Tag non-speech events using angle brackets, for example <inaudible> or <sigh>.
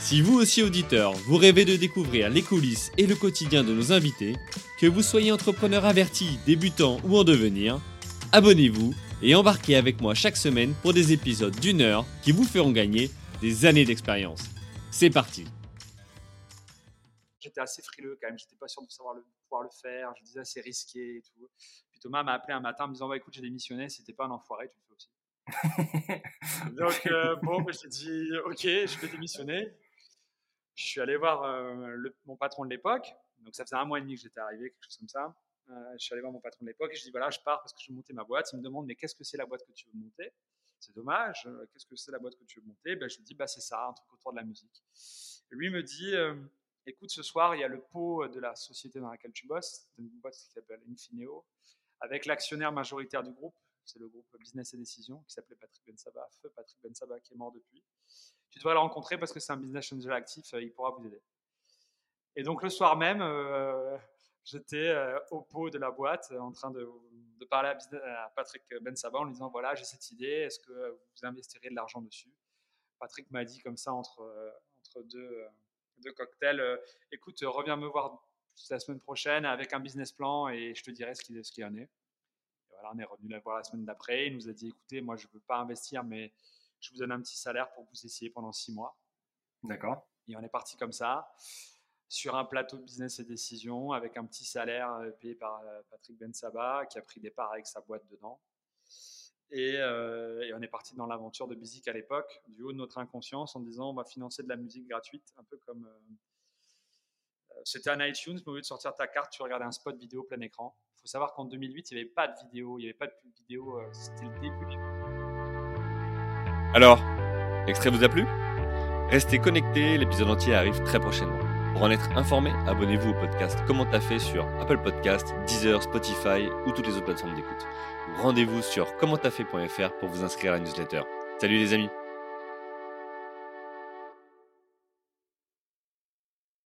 Si vous aussi auditeur, vous rêvez de découvrir les coulisses et le quotidien de nos invités, que vous soyez entrepreneur averti, débutant ou en devenir, abonnez-vous et embarquez avec moi chaque semaine pour des épisodes d'une heure qui vous feront gagner des années d'expérience. C'est parti J'étais assez frileux quand même, j'étais pas sûr de savoir le, pouvoir le faire, je disais c'est risqué et tout. Puis Thomas m'a appelé un matin en me disant bah, écoute j'ai démissionné, c'était pas un enfoiré, tu le fais aussi. <laughs> Donc euh, bon, bah, j'ai dit ok, je vais démissionner. Je suis allé voir euh, mon patron de l'époque, donc ça faisait un mois et demi que j'étais arrivé, quelque chose comme ça. Euh, je suis allé voir mon patron de l'époque et je dis voilà, je pars parce que je veux monter ma boîte. Il me demande mais qu'est-ce que c'est la boîte que tu veux monter? C'est dommage. euh, Qu'est-ce que c'est la boîte que tu veux monter? Ben, Je lui dis bah c'est ça, un truc autour de la musique. Et lui me dit écoute, ce soir il y a le pot de la société dans laquelle tu bosses, une boîte qui s'appelle Infineo, avec l'actionnaire majoritaire du groupe, c'est le groupe Business et Décision qui s'appelait Patrick Bensaba, feu Patrick Bensaba qui est mort depuis. Tu devrais le rencontrer parce que c'est un business angel actif, euh, il pourra vous aider. Et donc le soir même, euh, j'étais euh, au pot de la boîte en train de, parler à, à Patrick Bensaba en lui disant voilà, j'ai cette idée, est-ce que vous investirez de l'argent dessus? Patrick m'a dit comme ça entre, entre deux, deux cocktails écoute, reviens me voir la semaine prochaine avec un business plan et je te dirai ce qu'il ce qu'il en est. Voilà, on est revenu la voir la semaine d'après. Il nous a dit écoutez, moi je ne veux pas investir, mais je vous donne un petit salaire pour vous essayiez pendant six mois. D'accord. Et on est parti comme ça, sur un plateau de business et décision, avec un petit salaire euh, payé par euh, Patrick Bensaba, qui a pris des parts avec sa boîte dedans. Et, euh, et on est parti dans l'aventure de Bizik à l'époque, du haut de notre inconscience, en disant on va financer de la musique gratuite, un peu comme. euh, C'était un iTunes, mais au lieu de sortir ta carte, tu regardais un spot vidéo plein écran. Il faut savoir qu'en 2008, il n'y avait pas de vidéo, il n'y avait pas de pub vidéo, euh, c'était le début. Alors, l'extrait vous a plu? Restez connectés, l'épisode entier arrive très prochainement. Pour en être informé, abonnez-vous au podcast Comment t'as fait sur Apple Podcast, Deezer, Spotify ou toutes les autres plateformes d'écoute. Rendez-vous sur commenttafait.fr pour vous inscrire à la newsletter. Salut les amis